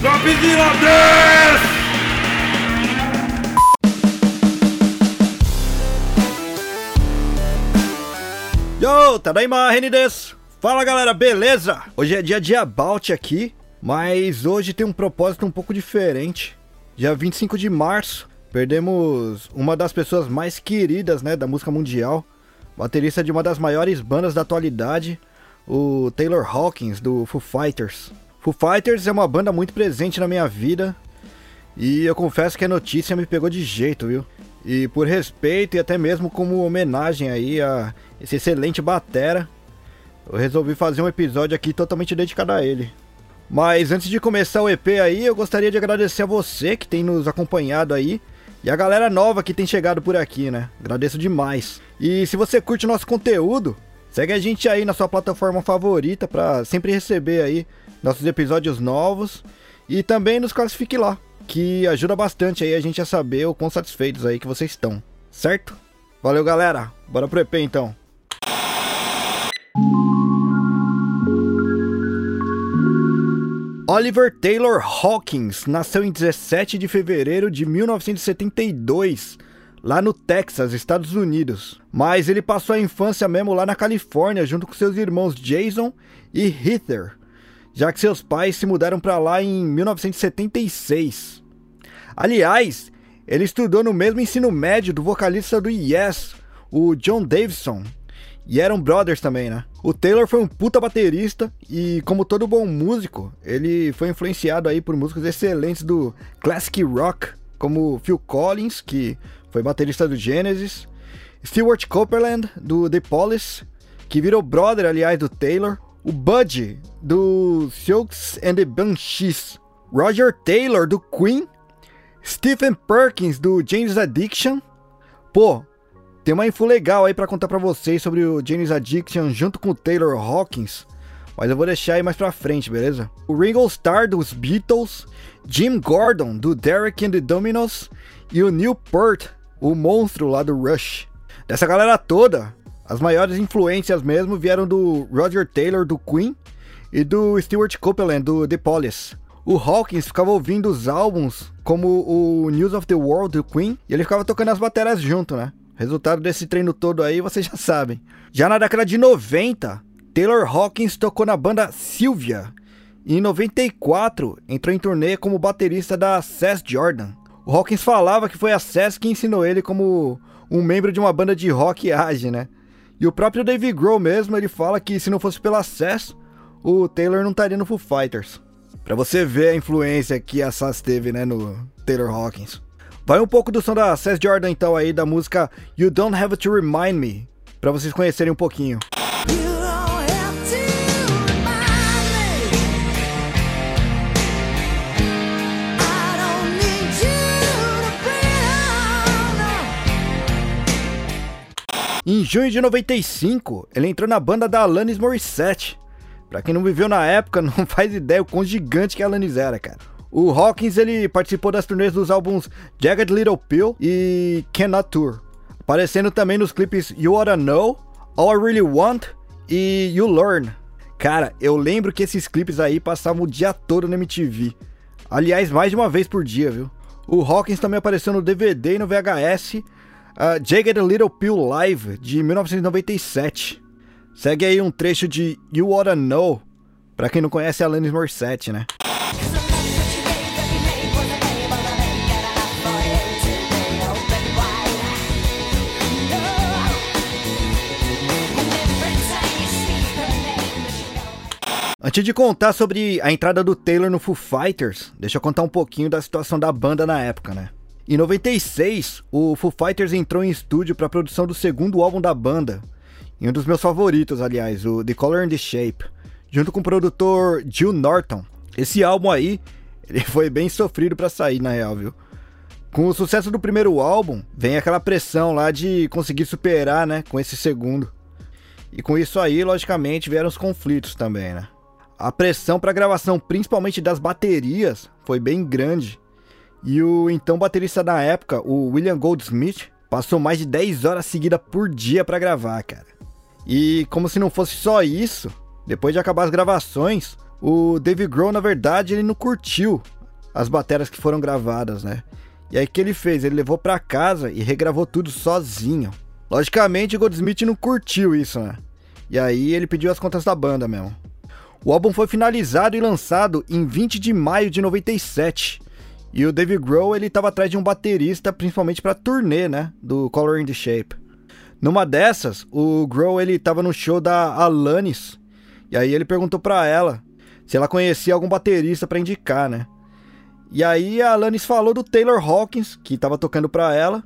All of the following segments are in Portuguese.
Dropzilla Dance! Yo, Tadaima Reni desu. Fala galera, beleza? Hoje é dia de About aqui, mas hoje tem um propósito um pouco diferente. Dia 25 de março, perdemos uma das pessoas mais queridas, né, da música mundial, baterista de uma das maiores bandas da atualidade, o Taylor Hawkins do Foo Fighters. Foo Fighters é uma banda muito presente na minha vida e eu confesso que a notícia me pegou de jeito, viu? E por respeito e até mesmo como homenagem aí a esse excelente batera, eu resolvi fazer um episódio aqui totalmente dedicado a ele. Mas antes de começar o EP aí, eu gostaria de agradecer a você que tem nos acompanhado aí e a galera nova que tem chegado por aqui, né? Agradeço demais. E se você curte o nosso conteúdo, segue a gente aí na sua plataforma favorita para sempre receber aí nossos episódios novos e também nos classifique lá, que ajuda bastante aí a gente a saber o quão satisfeitos aí que vocês estão, certo? Valeu, galera. Bora pro EP então. Oliver Taylor Hawkins nasceu em 17 de fevereiro de 1972, lá no Texas, Estados Unidos. Mas ele passou a infância mesmo lá na Califórnia, junto com seus irmãos Jason e Heather, já que seus pais se mudaram para lá em 1976. Aliás, ele estudou no mesmo ensino médio do vocalista do Yes, o John Davidson, e eram brothers também, né? O Taylor foi um puta baterista e, como todo bom músico, ele foi influenciado aí por músicos excelentes do classic rock, como Phil Collins, que foi baterista do Genesis, Stewart Copeland, do The Police, que virou brother, aliás, do Taylor, o Budgie, do Silks and the Banshees, Roger Taylor, do Queen, Stephen Perkins, do James Addiction. Pô, tem uma info legal aí para contar para vocês sobre o James Addiction junto com o Taylor Hawkins, mas eu vou deixar aí mais pra frente, beleza? O Ringo Starr dos Beatles, Jim Gordon do Derek and the Dominos e o Neil Peart, o monstro lá do Rush. Dessa galera toda, as maiores influências mesmo vieram do Roger Taylor do Queen e do Stewart Copeland do The Police. O Hawkins ficava ouvindo os álbuns como o News of the World do Queen e ele ficava tocando as baterias junto, né? Resultado desse treino todo aí, vocês já sabem. Já na década de 90, Taylor Hawkins tocou na banda Sylvia. E em 94, entrou em turnê como baterista da Sess Jordan. O Hawkins falava que foi a Sess que ensinou ele como um membro de uma banda de rock age, né? E o próprio Dave Grohl mesmo, ele fala que se não fosse pela Sess, o Taylor não estaria no Foo Fighters. Pra você ver a influência que a Sass teve, né, no Taylor Hawkins. Vai um pouco do som da Sess Jordan então aí, da música You Don't Have to Remind Me, pra vocês conhecerem um pouquinho. Em junho de 95, ele entrou na banda da Alanis Morissette. Pra quem não viveu na época, não faz ideia o quão gigante que a Alanis era, cara. O Hawkins ele participou das turnês dos álbuns Jagged Little Pill e Cannot Tour, aparecendo também nos clipes You Oughta Know, All I Really Want e You Learn. Cara, eu lembro que esses clipes aí passavam o dia todo na MTV. Aliás, mais de uma vez por dia, viu? O Hawkins também apareceu no DVD e no VHS uh, Jagged Little Pill Live de 1997. Segue aí um trecho de You Oughta Know, pra quem não conhece a Alanis Morissette, né? Antes de contar sobre a entrada do Taylor no Foo Fighters, deixa eu contar um pouquinho da situação da banda na época, né? Em 96, o Foo Fighters entrou em estúdio para a produção do segundo álbum da banda, e um dos meus favoritos, aliás, o The Color and the Shape, junto com o produtor Jill Norton. Esse álbum aí, ele foi bem sofrido para sair, na real, viu? Com o sucesso do primeiro álbum, vem aquela pressão lá de conseguir superar, né, com esse segundo. E com isso aí, logicamente, vieram os conflitos também, né? A pressão para a gravação, principalmente das baterias, foi bem grande. E o então baterista da época, o William Goldsmith, passou mais de 10 horas seguidas por dia para gravar, cara. E como se não fosse só isso, depois de acabar as gravações, O Dave Grohl, na verdade, ele não curtiu as baterias que foram gravadas, né? E aí o que ele fez? Ele levou para casa e regravou tudo sozinho. Logicamente, o Goldsmith não curtiu isso, né? E aí ele pediu as contas da banda mesmo. O álbum foi finalizado e lançado em 20 de maio de 97. E o Dave Grohl, ele tava atrás de um baterista, principalmente para turnê, né, do Color in the Shape. Numa dessas, o Grohl, ele tava no show da Alanis, e aí ele perguntou para ela se ela conhecia algum baterista para indicar, né? E aí a Alanis falou do Taylor Hawkins, que tava tocando para ela,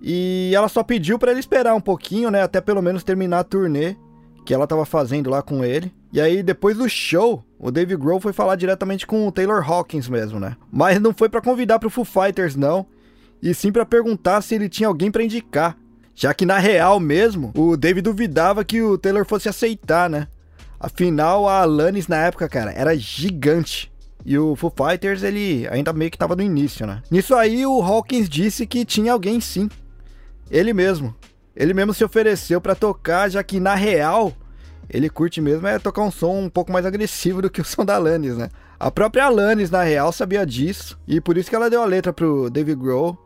e ela só pediu para ele esperar um pouquinho, né, até pelo menos terminar a turnê que ela tava fazendo lá com ele. E aí, depois do show, o Dave Grohl foi falar diretamente com o Taylor Hawkins mesmo, né? Mas não foi para convidar pro Foo Fighters, não. E sim para perguntar se ele tinha alguém para indicar. Já que na real mesmo, o Dave duvidava que o Taylor fosse aceitar, né? Afinal, a Alanis na época, cara, era gigante. E o Foo Fighters, ele ainda meio que tava no início, né? Nisso aí, o Hawkins disse que tinha alguém sim. Ele mesmo. Ele mesmo se ofereceu para tocar, já que na real ele curte mesmo é tocar um som um pouco mais agressivo do que o som da Alanis, né? A própria Alanis, na real, sabia disso, e por isso que ela deu a letra pro David Grohl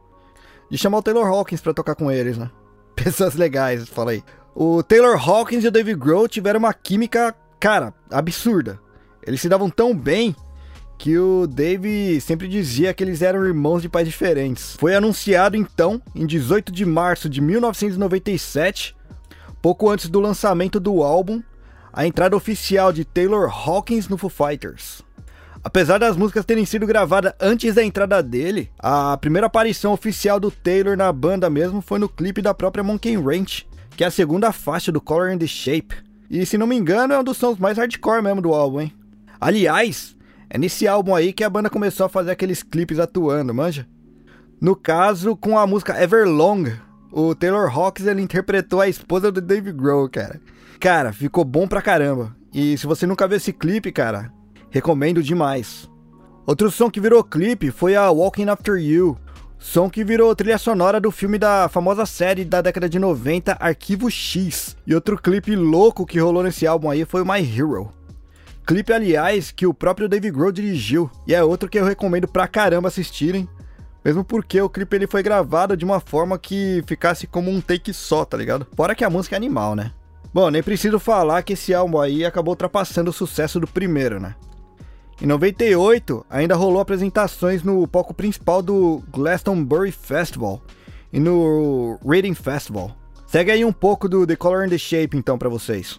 de chamar o Taylor Hawkins para tocar com eles, né? Pessoas legais, fala aí. O Taylor Hawkins e o David Grohl tiveram uma química, cara, absurda. Eles se davam tão bem que o Dave sempre dizia que eles eram irmãos de pais diferentes. Foi anunciado então, em 18 de março de 1997, pouco antes do lançamento do álbum, a entrada oficial de Taylor Hawkins no Foo Fighters. Apesar das músicas terem sido gravadas antes da entrada dele, a primeira aparição oficial do Taylor na banda mesmo foi no clipe da própria Monkey Ranch, que é a segunda faixa do Color and the Shape. E se não me engano, é um dos sons mais hardcore mesmo do álbum, hein? Aliás, é nesse álbum aí que a banda começou a fazer aqueles clipes atuando, manja? No caso, com a música Everlong, o Taylor Hawkins ele interpretou a esposa do Dave Grohl, cara. Cara, ficou bom pra caramba. E se você nunca viu esse clipe, cara, recomendo demais. Outro som que virou clipe foi a Walking After You, som que virou trilha sonora do filme da famosa série da década de 90, Arquivo X. E outro clipe louco que rolou nesse álbum aí foi o My Hero. Clipe, aliás, que o próprio Dave Grohl dirigiu, e é outro que eu recomendo pra caramba assistirem, mesmo porque o clipe ele foi gravado de uma forma que ficasse como um take só, tá ligado? Fora que a música é animal, né? Bom, nem preciso falar que esse álbum aí acabou ultrapassando o sucesso do primeiro, né? Em 98, ainda rolou apresentações no palco principal do Glastonbury Festival e no Reading Festival. Segue aí um pouco do The Color and the Shape então para vocês.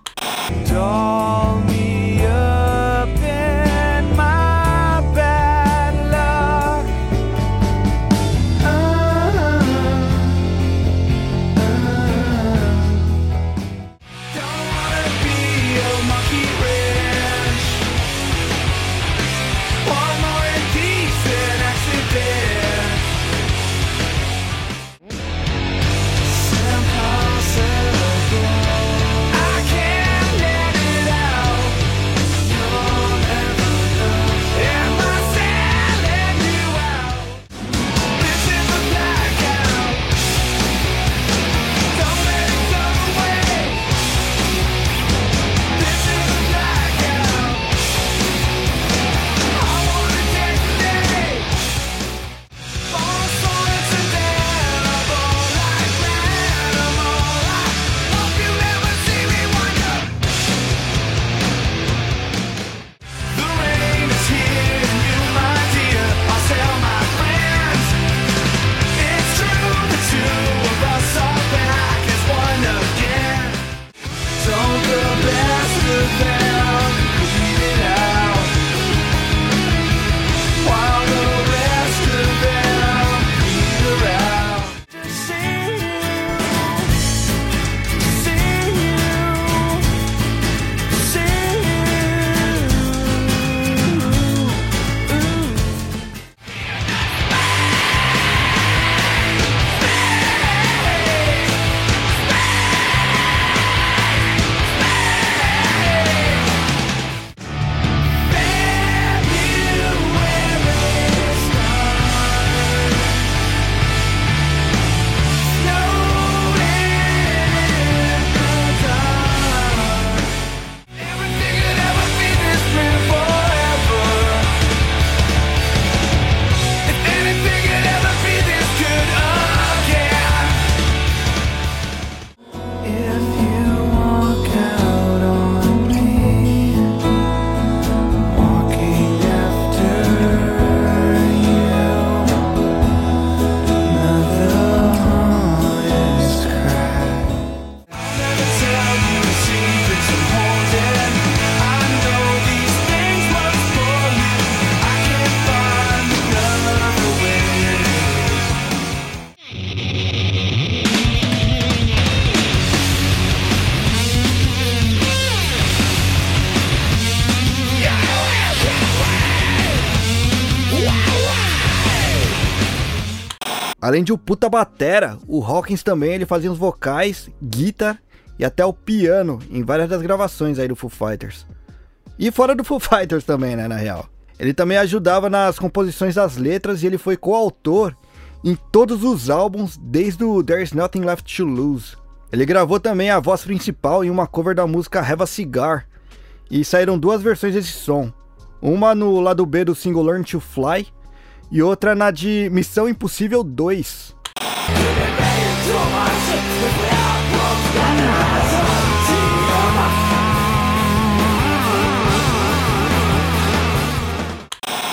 Além de o puta batera, o Hawkins também ele fazia os vocais, guitar e até o piano em várias das gravações aí do Foo Fighters. E fora do Foo Fighters também, né, na real. Ele também ajudava nas composições das letras e ele foi coautor em todos os álbuns desde o There's Nothing Left to Lose. Ele gravou também a voz principal em uma cover da música Have a Cigar. E saíram duas versões desse som. Uma no lado B do single Learn to Fly e outra na de Missão Impossível 2.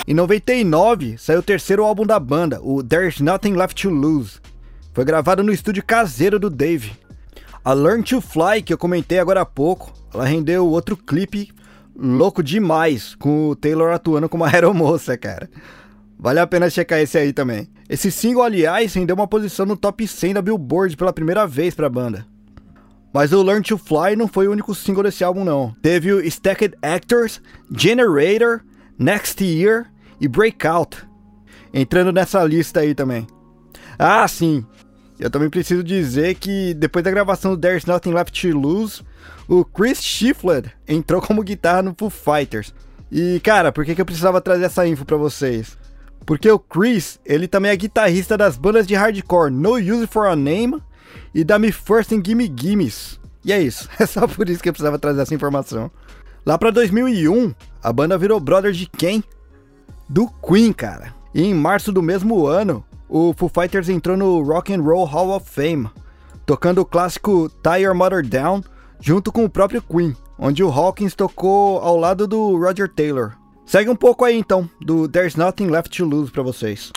Em 99, saiu o terceiro álbum da banda, o There's Nothing Left to Lose. Foi gravado no estúdio caseiro do Dave. A Learn to Fly, que eu comentei agora há pouco, ela rendeu outro clipe louco demais, com o Taylor atuando como a aeromoça, cara. Vale a pena checar esse aí também. Esse single, aliás, rendeu uma posição no top 100 da Billboard pela primeira vez pra banda. Mas o Learn to Fly não foi o único single desse álbum, não. Teve o Stacked Actors, Generator, Next Year e Breakout. Entrando nessa lista aí também. Ah, sim. Eu também preciso dizer que depois da gravação do There's Nothing Left to Lose, o Chris Shiflett entrou como guitarra no Foo Fighters. E cara, por que, que eu precisava trazer essa info para vocês? Porque o Chris, ele também é guitarrista das bandas de hardcore No Use for a Name e da Me First and Gimme Gimmes. E é isso, é só por isso que eu precisava trazer essa informação. Lá pra 2001, a banda virou brother de quem? Do Queen, cara. E em março do mesmo ano, o Foo Fighters entrou no Rock and Roll Hall of Fame, tocando o clássico Tie Your Mother Down junto com o próprio Queen, onde o Hawkins tocou ao lado do Roger Taylor. Segue um pouco aí então, do There's Nothing Left to Lose para vocês.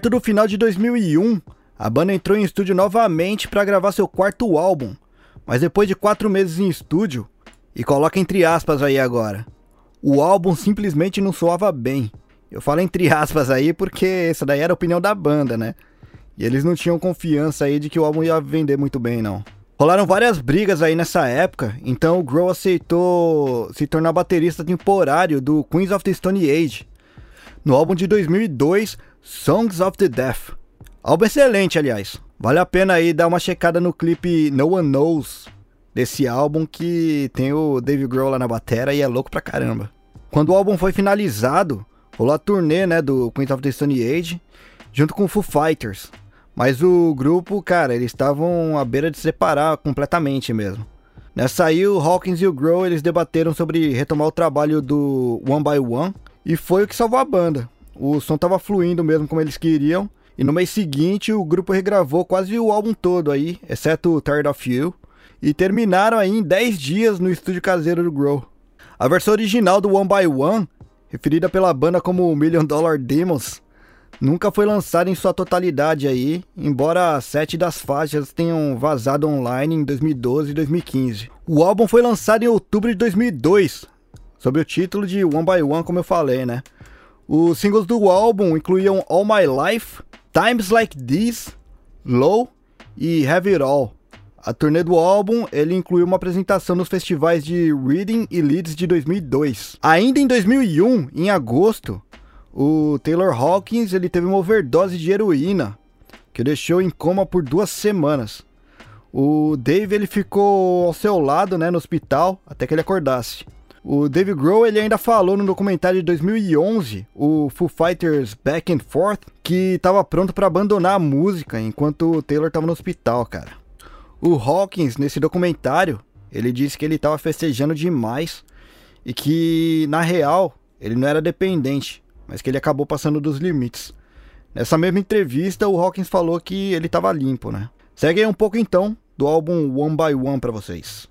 Perto do final de 2001, a banda entrou em estúdio novamente para gravar seu quarto álbum, mas depois de quatro meses em estúdio, e coloca entre aspas aí agora, o álbum simplesmente não soava bem. Eu falo entre aspas aí porque essa daí era a opinião da banda, né? E eles não tinham confiança aí de que o álbum ia vender muito bem, não. Rolaram várias brigas aí nessa época, então o Grohl aceitou se tornar baterista temporário do Queens of the Stone Age, no álbum de 2002, Songs of the Deaf. Álbum excelente, aliás. Vale a pena aí dar uma checada no clipe No One Knows desse álbum que tem o Dave Grohl lá na batera e é louco pra caramba. Quando o álbum foi finalizado, rolou a turnê né, do Queens of the Stone Age junto com o Foo Fighters. Mas o grupo, cara, eles estavam à beira de se separar completamente mesmo. Nessa aí, o Hawkins e o Grohl, eles debateram sobre retomar o trabalho do One by One, e foi o que salvou a banda. O som tava fluindo mesmo como eles queriam, e no mês seguinte o grupo regravou quase o álbum todo aí, exceto Tired of You, e terminaram aí em 10 dias no estúdio caseiro do Grohl. A versão original do One by One, referida pela banda como Million Dollar Demons, nunca foi lançada em sua totalidade aí, embora sete das faixas tenham vazado online em 2012 e 2015. O álbum foi lançado em outubro de 2002, sob o título de One by One, como eu falei, né? Os singles do álbum incluíam All My Life, Times Like This, Low e Have It All. A turnê do álbum, ele incluiu uma apresentação nos festivais de Reading e Leeds de 2002. Ainda em 2001, em agosto, o Taylor Hawkins ele teve uma overdose de heroína que o deixou em coma por duas semanas. O Dave ele ficou ao seu lado, né, no hospital, até que ele acordasse. O Dave Grohl ele ainda falou no documentário de 2011, o Foo Fighters Back and Forth, que estava pronto para abandonar a música enquanto o Taylor estava no hospital, cara. O Hawkins, nesse documentário, ele disse que ele estava festejando demais e que, na real, ele não era dependente, mas que ele acabou passando dos limites. Nessa mesma entrevista, o Hawkins falou que ele estava limpo, né? Segue aí um pouco então do álbum One by One para vocês.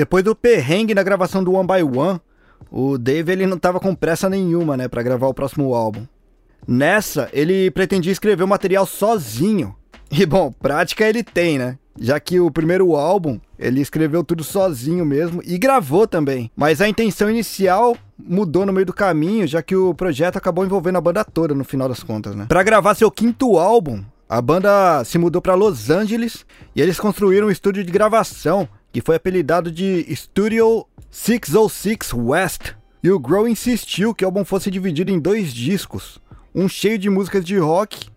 Depois do perrengue na gravação do One by One, o Dave ele não tava com pressa nenhuma, né, para gravar o próximo álbum. Nessa, ele pretendia escrever o material sozinho. E bom, prática ele tem, né? Já que o primeiro álbum ele escreveu tudo sozinho mesmo e gravou também. Mas a intenção inicial mudou no meio do caminho, já que o projeto acabou envolvendo a banda toda no final das contas, né? Para gravar seu quinto álbum, a banda se mudou para Los Angeles e eles construíram um estúdio de gravação que foi apelidado de Studio 606 West. E o Grohl insistiu que o álbum fosse dividido em dois discos, um cheio de músicas de rock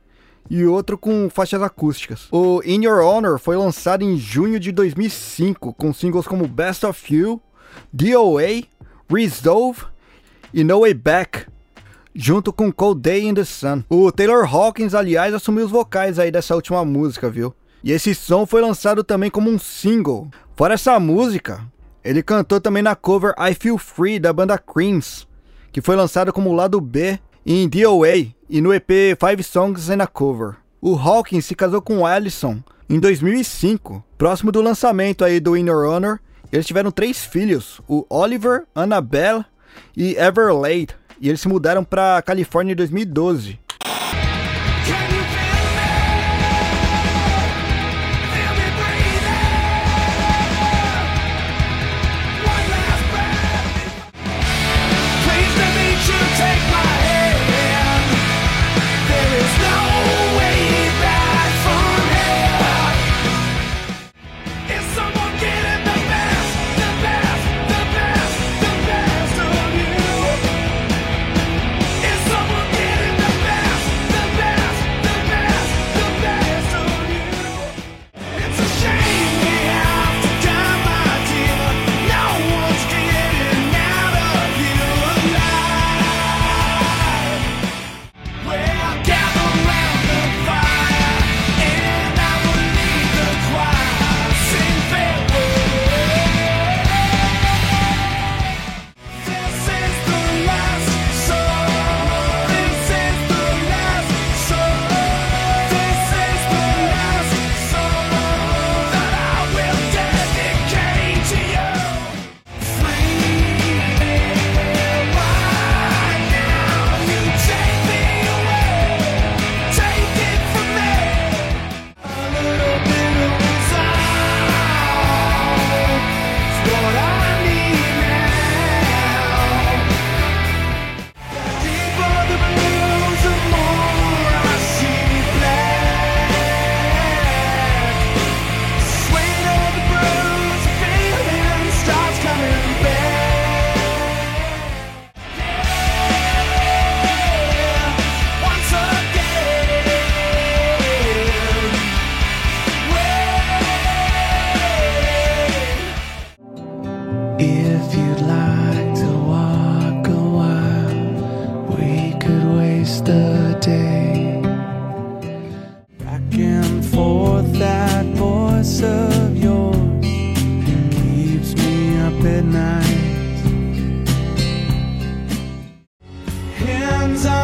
e outro com faixas acústicas. O In Your Honor foi lançado em junho de 2005, com singles como Best of You, DOA, Resolve e No Way Back, junto com Cold Day in the Sun. O Taylor Hawkins, aliás, assumiu os vocais aí dessa última música, viu? E esse som foi lançado também como um single. Fora essa música, ele cantou também na cover I Feel Free da banda Creams, que foi lançada como lado B em DOA e no EP Five Songs and a Cover. O Hawkins se casou com Allison em 2005, próximo do lançamento aí do In Your Honor. Eles tiveram três filhos, o Oliver, Annabelle e Everlade, e eles se mudaram para Califórnia em 2012. To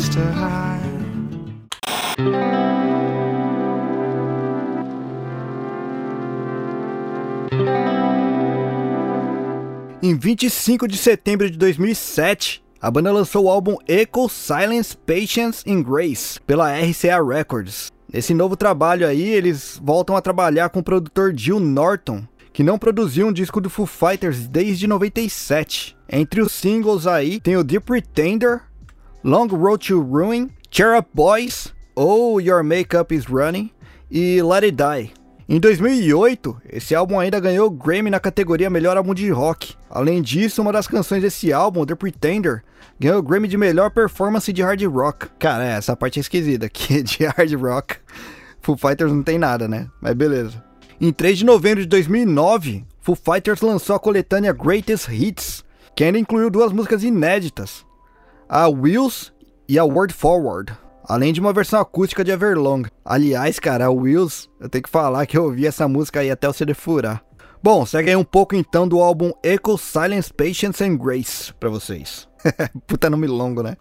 place to hide. Em 25 de setembro de 2007, a banda lançou o álbum Echo Silence Patience and Grace pela RCA Records. Nesse novo trabalho aí, eles voltam a trabalhar com o produtor Jill Norton, que não produziu um disco do Foo Fighters desde 97. Entre os singles aí tem o The Pretender, Long Road to Ruin, Cheer Up Boys, Oh Your Makeup Is Running e Let It Die. Em 2008, esse álbum ainda ganhou Grammy na categoria Melhor Álbum de Rock. Além disso, uma das canções desse álbum, The Pretender, ganhou Grammy de Melhor Performance de Hard Rock. Cara, é, essa parte é esquisita, que de Hard Rock, Foo Fighters não tem nada, né? Mas beleza. Em 3 de novembro de 2009, Foo Fighters lançou a coletânea Greatest Hits, que ainda incluiu duas músicas inéditas, a Wheels e a Word Forward além de uma versão acústica de Everlong. Aliás, cara, o Wills, eu tenho que falar que eu ouvi essa música aí até o CD furar. Bom, segue aí um pouco então do álbum Echo, Silence, Patience and Grace pra vocês. Puta nome longo, né?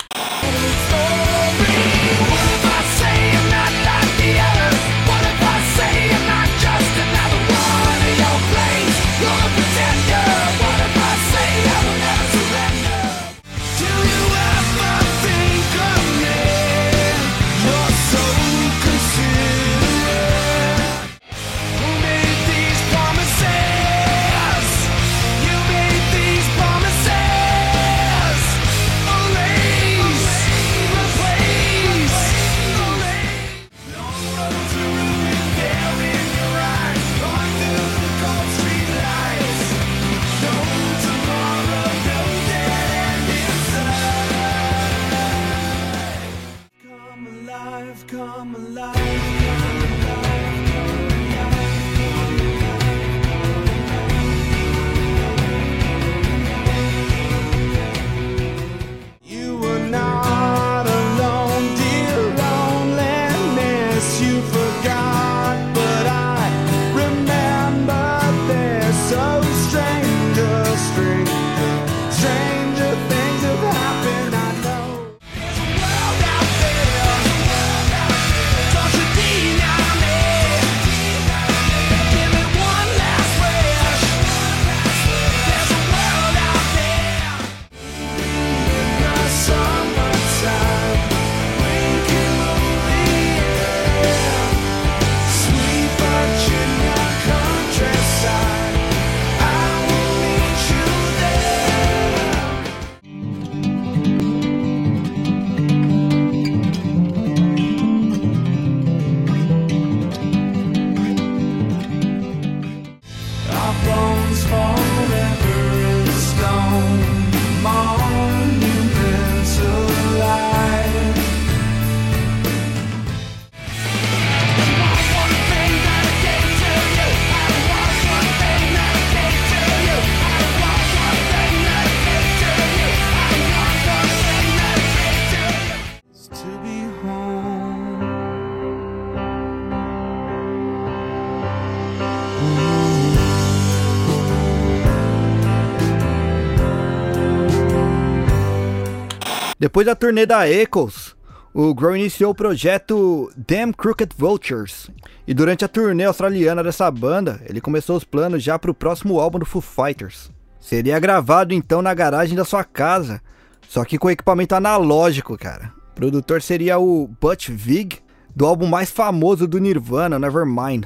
Depois da turnê da Echoes, o Grohl iniciou o projeto Damn Crooked Vultures. E durante a turnê australiana dessa banda, ele começou os planos já para o próximo álbum do Foo Fighters. Seria gravado então na garagem da sua casa, só que com equipamento analógico, cara. O produtor seria o Butch Vig, do álbum mais famoso do Nirvana, Nevermind.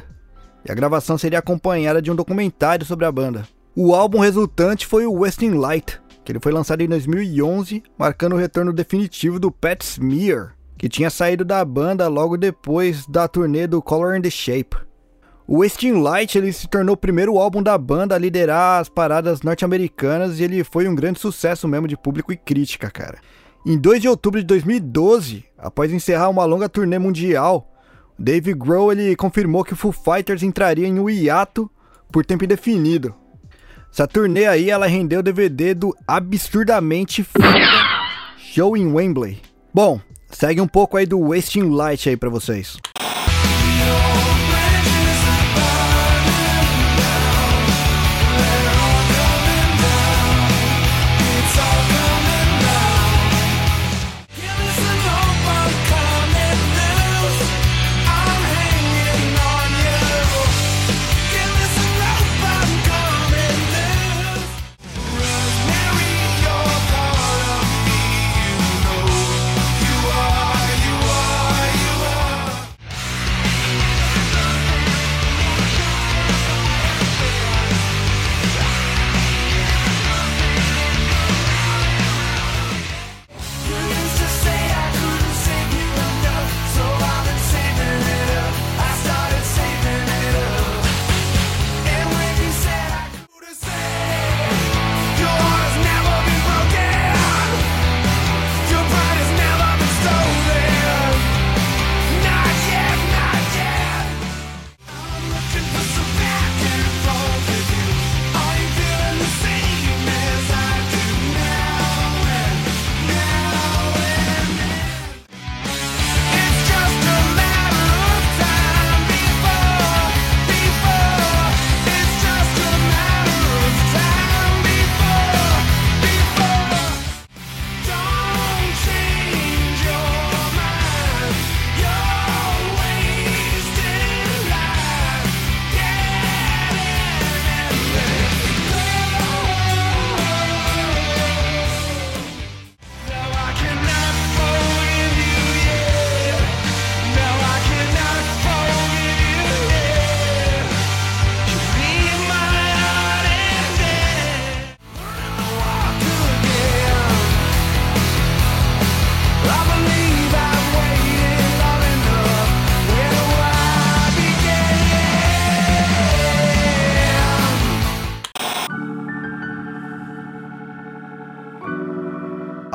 E a gravação seria acompanhada de um documentário sobre a banda. O álbum resultante foi o Westing Light, que ele foi lançado em 2011, marcando o retorno definitivo do Pat Smear, que tinha saído da banda logo depois da turnê do Color and the Shape. O Wasting Light ele se tornou o primeiro álbum da banda a liderar as paradas norte-americanas e ele foi um grande sucesso mesmo de público e crítica, cara. Em 2 de outubro de 2012, após encerrar uma longa turnê mundial, Dave Grohl ele confirmou que o Foo Fighters entraria em um hiato por tempo indefinido, essa turnê aí, ela rendeu o DVD do absurdamente foda Show em Wembley. Bom, segue um pouco aí do Wasting Light aí pra vocês.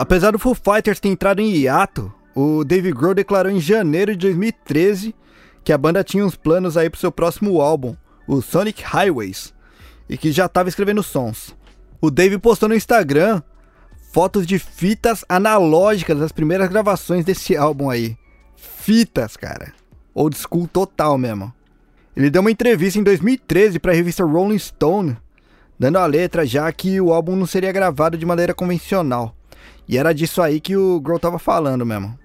Apesar do Foo Fighters ter entrado em hiato, o Dave Grohl declarou em janeiro de 2013 que a banda tinha uns planos aí pro seu próximo álbum, o Sonic Highways, e que já estava escrevendo sons. O Dave postou no Instagram fotos de fitas analógicas das primeiras gravações desse álbum aí. Fitas, cara. Old school total mesmo. Ele deu uma entrevista em 2013 para a revista Rolling Stone, dando a letra já que o álbum não seria gravado de maneira convencional. E era disso aí que o Grohl tava falando mesmo.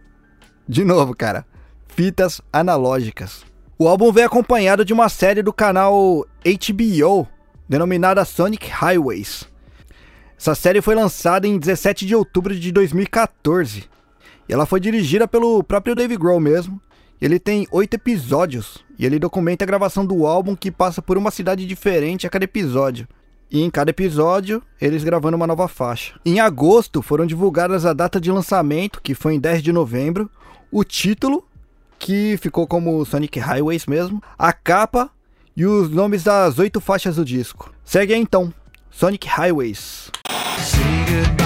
De novo, cara, fitas analógicas. O álbum veio acompanhado de uma série do canal HBO, denominada Sonic Highways. Essa série foi lançada em 17 de outubro de 2014. E ela foi dirigida pelo próprio Dave Grohl mesmo. Ele tem oito episódios e ele documenta a gravação do álbum que passa por uma cidade diferente a cada episódio. E em cada episódio, eles gravando uma nova faixa. Em agosto, foram divulgadas a data de lançamento, que foi em 10 de novembro, o título, que ficou como Sonic Highways mesmo, a capa e os nomes das oito faixas do disco. Segue aí então, Sonic Highways. Say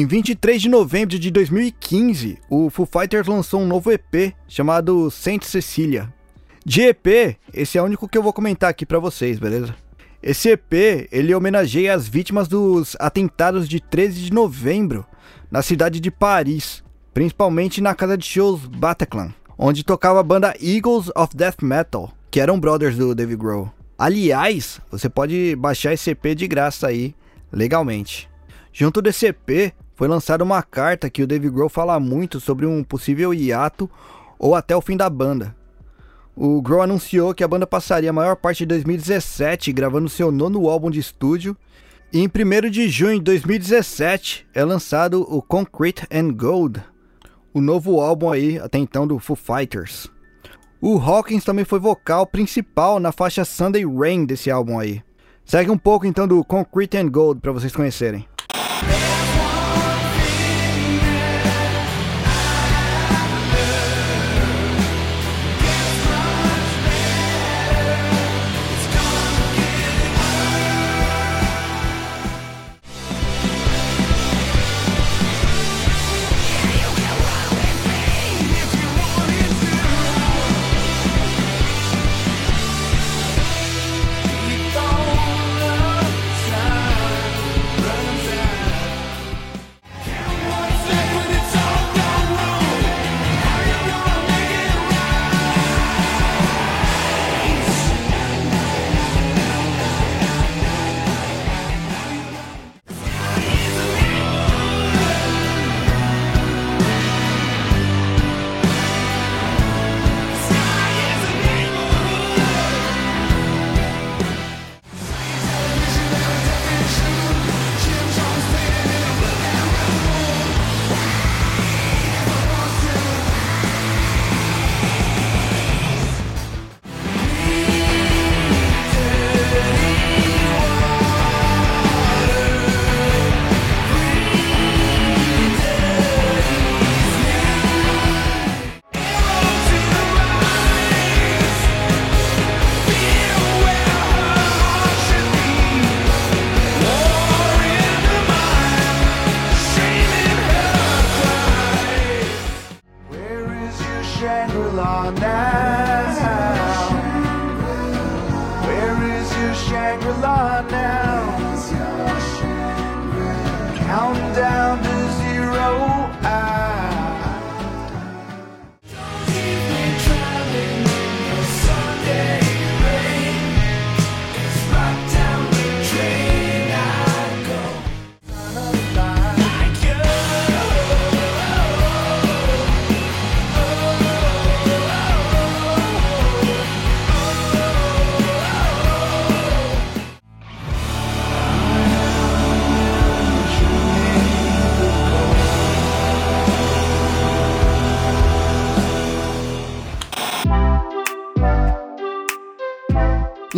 Em 23 de novembro de 2015, o Foo Fighters lançou um novo EP chamado Saint Cecilia. De EP, esse é o único que eu vou comentar aqui pra vocês, beleza? Esse EP, ele homenageia as vítimas dos atentados de 13 de novembro na cidade de Paris, principalmente na casa de shows Bataclan, onde tocava a banda Eagles of Death Metal, que eram brothers do Dave Grohl. Aliás, você pode baixar esse EP de graça aí, legalmente. Junto desse EP, foi lançada uma carta que o Dave Grohl fala muito sobre um possível hiato ou até o fim da banda. O Grohl anunciou que a banda passaria a maior parte de 2017 gravando seu nono álbum de estúdio, e em 1 de junho de 2017 é lançado o Concrete and Gold, o novo álbum aí até então do Foo Fighters. O Hawkins também foi vocal principal na faixa Sunday Rain desse álbum aí. Segue um pouco então do Concrete and Gold para vocês conhecerem.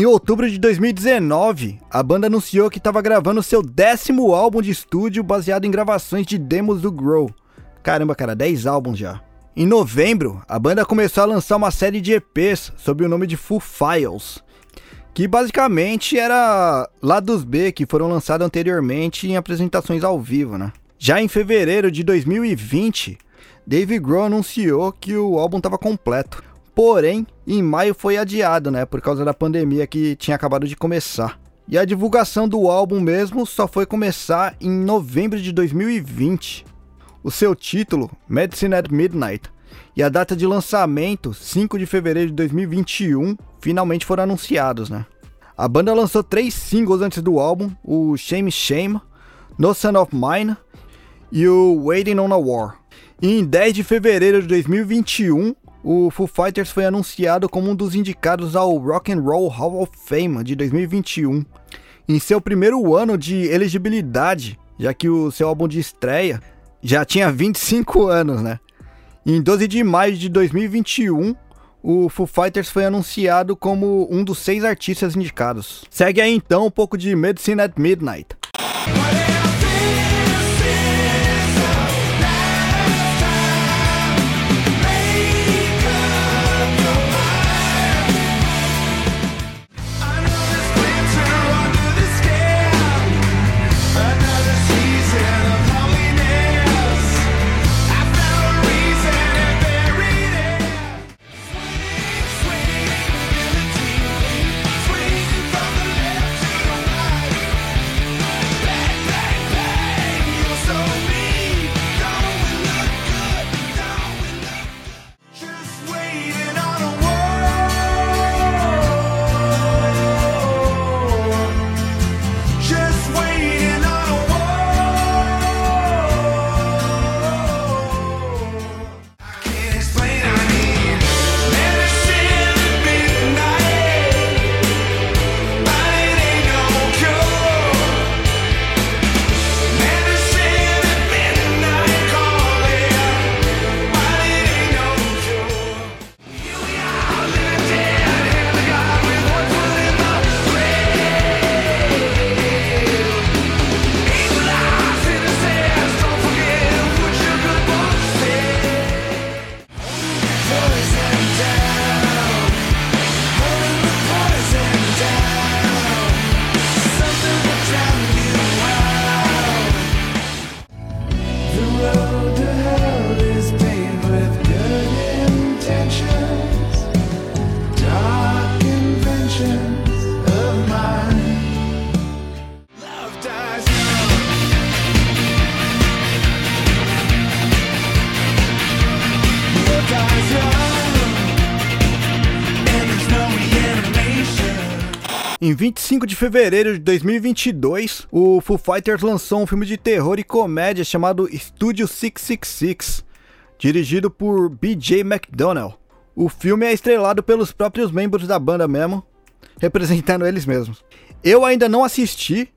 Em outubro de 2019, a banda anunciou que estava gravando seu décimo álbum de estúdio baseado em gravações de demos do Grow. Caramba, cara, 10 álbuns já. Em novembro, a banda começou a lançar uma série de EPs sob o nome de Full Files, que basicamente era lados B que foram lançados anteriormente em apresentações ao vivo, né? Já em fevereiro de 2020, Dave Grohl anunciou que o álbum estava completo. Porém, em maio foi adiado, né, por causa da pandemia que tinha acabado de começar. E a divulgação do álbum mesmo só foi começar em novembro de 2020. O seu título, Medicine at Midnight, e a data de lançamento, 5 de fevereiro de 2021, finalmente foram anunciados, né? A banda lançou três singles antes do álbum, o Shame Shame, No Son of Mine e o Waiting on a War. E em 10 de fevereiro de 2021, o Foo Fighters foi anunciado como um dos indicados ao Rock and Roll Hall of Fame de 2021, em seu primeiro ano de elegibilidade, já que o seu álbum de estreia já tinha 25 anos, né? Em 12 de maio de 2021, o Foo Fighters foi anunciado como um dos seis artistas indicados. Segue aí então um pouco de Medicine at Midnight. 5 de fevereiro de 2022, o Foo Fighters lançou um filme de terror e comédia chamado Studio 666, dirigido por BJ McDonnell. O filme é estrelado pelos próprios membros da banda mesmo, representando eles mesmos. Eu ainda não assisti,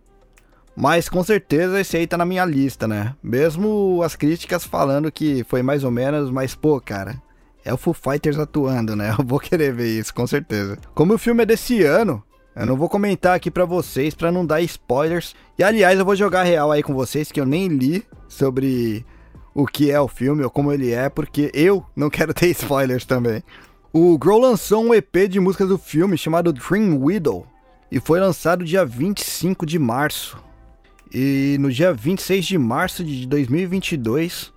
mas com certeza esse aí tá na minha lista, né? Mesmo as críticas falando que foi mais ou menos, mas pô, cara, é o Foo Fighters atuando, né? Eu vou querer ver isso, com certeza. Como o filme é desse ano, eu não vou comentar aqui pra vocês pra não dar spoilers. E aliás, eu vou jogar real aí com vocês que eu nem li sobre o que é o filme ou como ele é, porque eu não quero ter spoilers também. O Grohl lançou um EP de músicas do filme chamado Dream Widow e foi lançado dia 25 de março. E no dia 26 de março de 2022,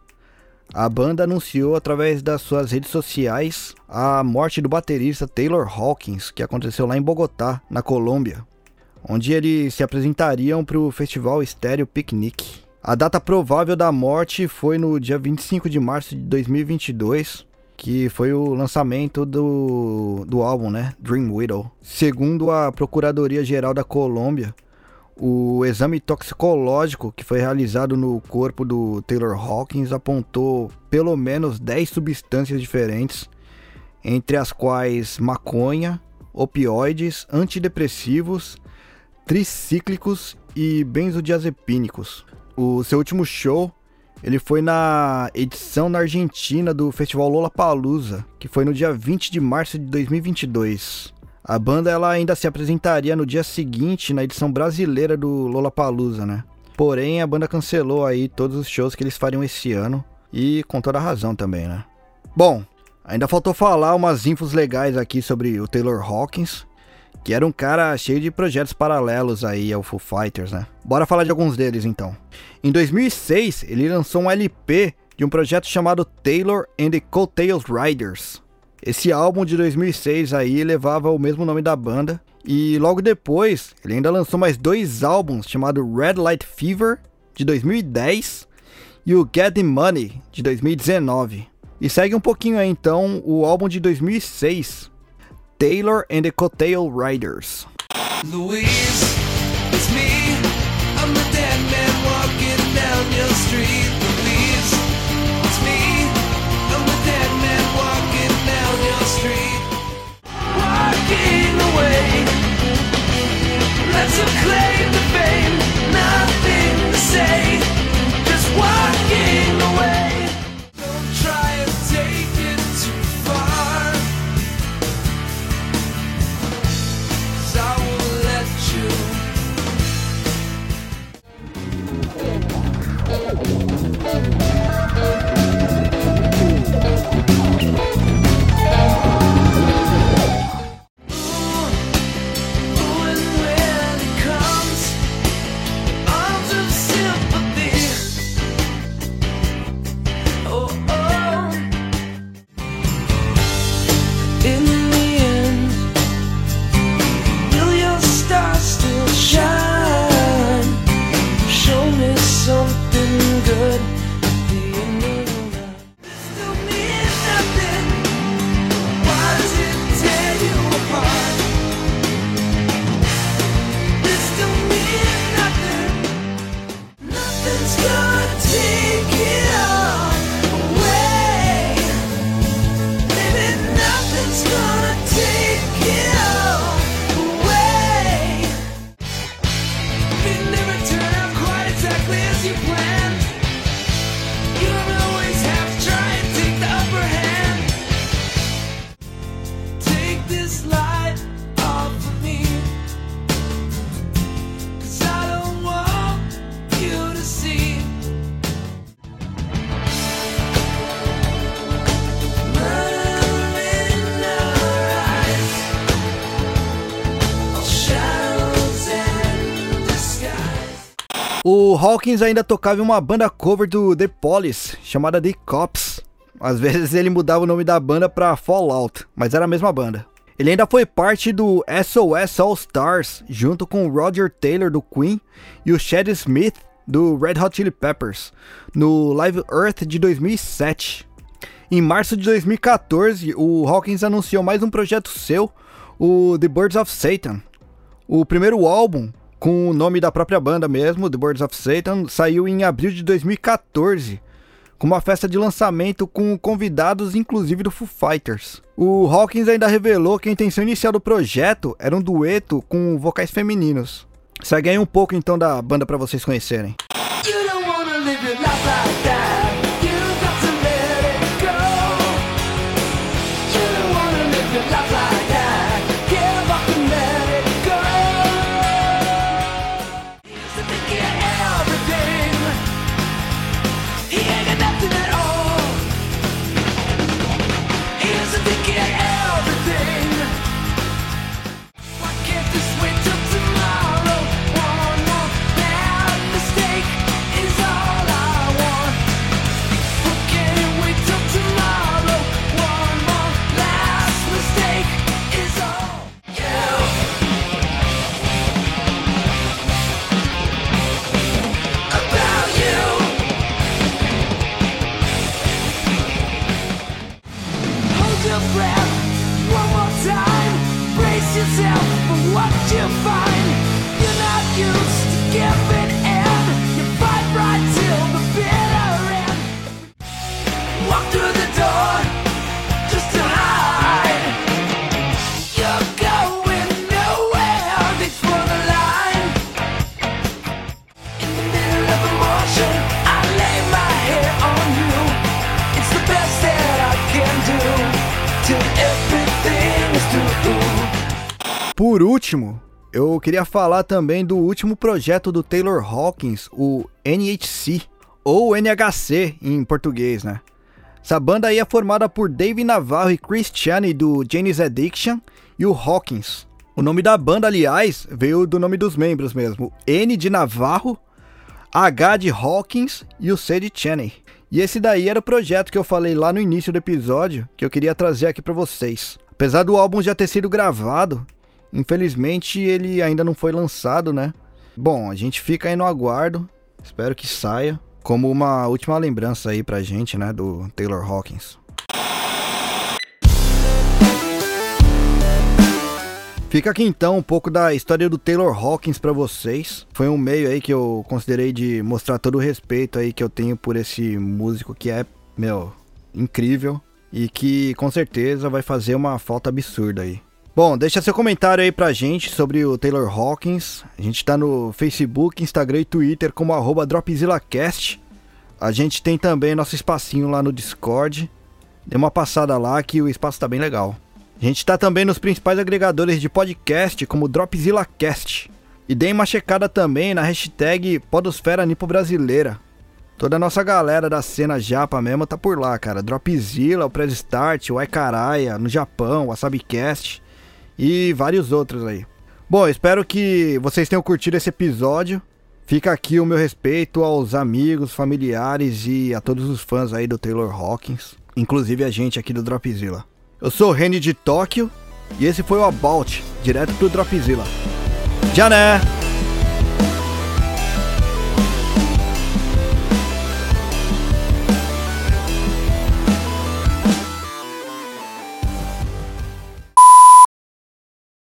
a banda anunciou através das suas redes sociais a morte do baterista Taylor Hawkins, que aconteceu lá em Bogotá, na Colômbia, onde eles se apresentariam para o festival Stereo Picnic. A data provável da morte foi no dia 25 de março de 2022, que foi o lançamento do, do álbum, né? Dream Widow. Segundo a Procuradoria Geral da Colômbia, o exame toxicológico que foi realizado no corpo do Taylor Hawkins apontou pelo menos 10 substâncias diferentes, entre as quais maconha, opioides, antidepressivos, tricíclicos e benzodiazepínicos. O seu último show ele foi na edição na Argentina do Festival Lollapalooza, que foi no dia 20 de março de 2022. A banda ela ainda se apresentaria no dia seguinte na edição brasileira do Lollapalooza, né? Porém, a banda cancelou aí todos os shows que eles fariam esse ano e com toda razão também, né? Bom, ainda faltou falar umas infos legais aqui sobre o Taylor Hawkins, que era um cara cheio de projetos paralelos aí ao Foo Fighters, né? Bora falar de alguns deles então. Em 2006, ele lançou um LP de um projeto chamado Taylor and the Coattails Riders. Esse álbum de 2006 aí levava o mesmo nome da banda e logo depois ele ainda lançou mais dois álbuns chamado Red Light Fever de 2010 e o Get the Money de 2019. E segue um pouquinho aí então o álbum de 2006, Taylor and the Coattail Riders. Louise, Walking away. Let's claim the fame. Nothing to say. Just walking away. O Hawkins ainda tocava em uma banda cover do The Police, chamada The Cops. Às vezes ele mudava o nome da banda pra Fallout, mas era a mesma banda. Ele ainda foi parte do SOS All Stars, junto com o Roger Taylor do Queen e o Chad Smith do Red Hot Chili Peppers, no Live Earth de 2007. Em março de 2014, o Hawkins anunciou mais um projeto seu, o The Birds of Satan. O primeiro álbum, com o nome da própria banda mesmo, The Birds of Satan, saiu em abril de 2014, com uma festa de lançamento com convidados inclusive do Foo Fighters. O Hawkins ainda revelou que a intenção inicial do projeto era um dueto com vocais femininos. Segue aí um pouco então da banda para vocês conhecerem. You queria falar também do último projeto do Taylor Hawkins, o NHC, ou NHC em português, né? Essa banda aí é formada por Dave Navarro e Chris Chaney do Janis Addiction e o Hawkins. O nome da banda, aliás, veio do nome dos membros mesmo. N de Navarro, H de Hawkins e o C de Chaney. E esse daí era o projeto que eu falei lá no início do episódio que eu queria trazer aqui para vocês. Apesar do álbum já ter sido gravado, infelizmente ele ainda não foi lançado, né? Bom, a gente fica aí no aguardo. Espero que saia como uma última lembrança aí pra gente, né, do Taylor Hawkins. Fica aqui então um pouco da história do Taylor Hawkins para vocês. Foi um meio aí que eu considerei de mostrar todo o respeito aí que eu tenho por esse músico que é, meu, incrível e que com certeza vai fazer uma falta absurda aí. Bom, deixa seu comentário aí pra gente sobre o Taylor Hawkins. A gente tá no Facebook, Instagram e Twitter como arroba DropzillaCast. A gente tem também nosso espacinho lá no Discord. Dê uma passada lá que o espaço tá bem legal. A gente tá também nos principais agregadores de podcast, como DropzillaCast. E deem uma checada também na hashtag Podosfera Nipo Brasileira. Toda a nossa galera da cena japa mesmo tá por lá, cara. Dropzilla, o Press Start, o Aikaraia, no Japão, o WasabiCast e vários outros aí. Bom, espero que vocês tenham curtido esse episódio. Fica aqui o meu respeito aos amigos, familiares e a todos os fãs aí do Taylor Hawkins, inclusive a gente aqui do Dropzilla. Eu sou o Reni de Tóquio e esse foi o About, direto pro Dropzilla. Já né?